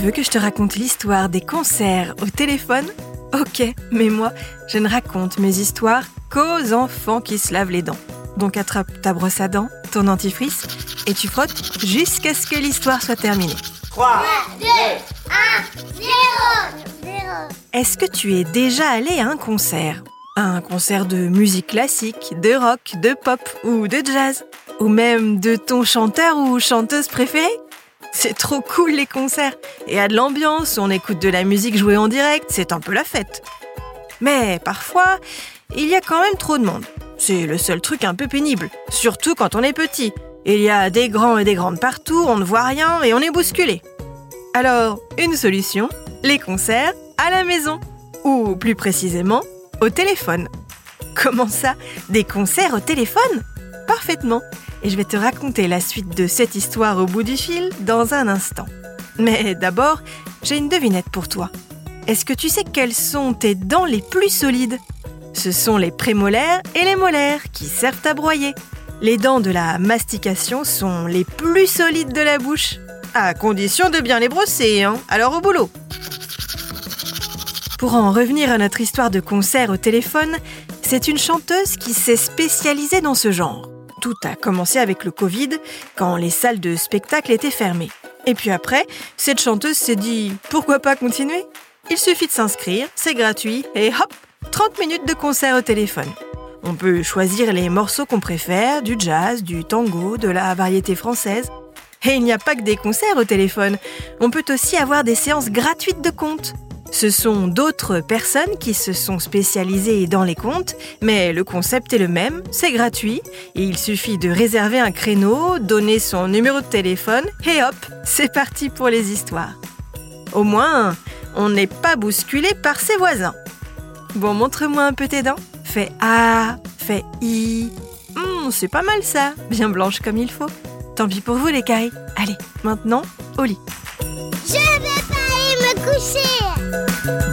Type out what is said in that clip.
veux que je te raconte l'histoire des concerts au téléphone? Ok, mais moi, je ne raconte mes histoires qu'aux enfants qui se lavent les dents. Donc attrape ta brosse à dents, ton dentifrice, et tu frottes jusqu'à ce que l'histoire soit terminée. 3, 2, 1, 0, Est-ce que tu es déjà allé à un concert? Un concert de musique classique, de rock, de pop ou de jazz? Ou même de ton chanteur ou chanteuse préférée? C'est trop cool les concerts. Et à de l'ambiance, on écoute de la musique jouée en direct, c'est un peu la fête. Mais parfois, il y a quand même trop de monde. C'est le seul truc un peu pénible, surtout quand on est petit. Il y a des grands et des grandes partout, on ne voit rien et on est bousculé. Alors, une solution, les concerts à la maison. Ou plus précisément, au téléphone. Comment ça Des concerts au téléphone? Parfaitement et je vais te raconter la suite de cette histoire au bout du fil dans un instant. Mais d'abord, j'ai une devinette pour toi. Est-ce que tu sais quelles sont tes dents les plus solides? Ce sont les prémolaires et les molaires qui servent à broyer. Les dents de la mastication sont les plus solides de la bouche, à condition de bien les brosser, hein Alors au boulot Pour en revenir à notre histoire de concert au téléphone, c'est une chanteuse qui s'est spécialisée dans ce genre. Tout a commencé avec le Covid, quand les salles de spectacle étaient fermées. Et puis après, cette chanteuse s'est dit pourquoi pas continuer? Il suffit de s'inscrire, c'est gratuit, et hop 30 minutes de concert au téléphone. On peut choisir les morceaux qu'on préfère, du jazz, du tango, de la variété française. Et il n'y a pas que des concerts au téléphone, on peut aussi avoir des séances gratuites de contes. Ce sont d'autres personnes qui se sont spécialisées dans les contes, mais le concept est le même, c'est gratuit, et il suffit de réserver un créneau, donner son numéro de téléphone, et hop, c'est parti pour les histoires. Au moins, on n'est pas bousculé par ses voisins. Bon, montre-moi un peu tes dents. Fais A, fais I. Hum, c'est pas mal ça, bien blanche comme il faut. Tant pis pour vous les cailles. Allez, maintenant, au lit. Je vais pas aller me coucher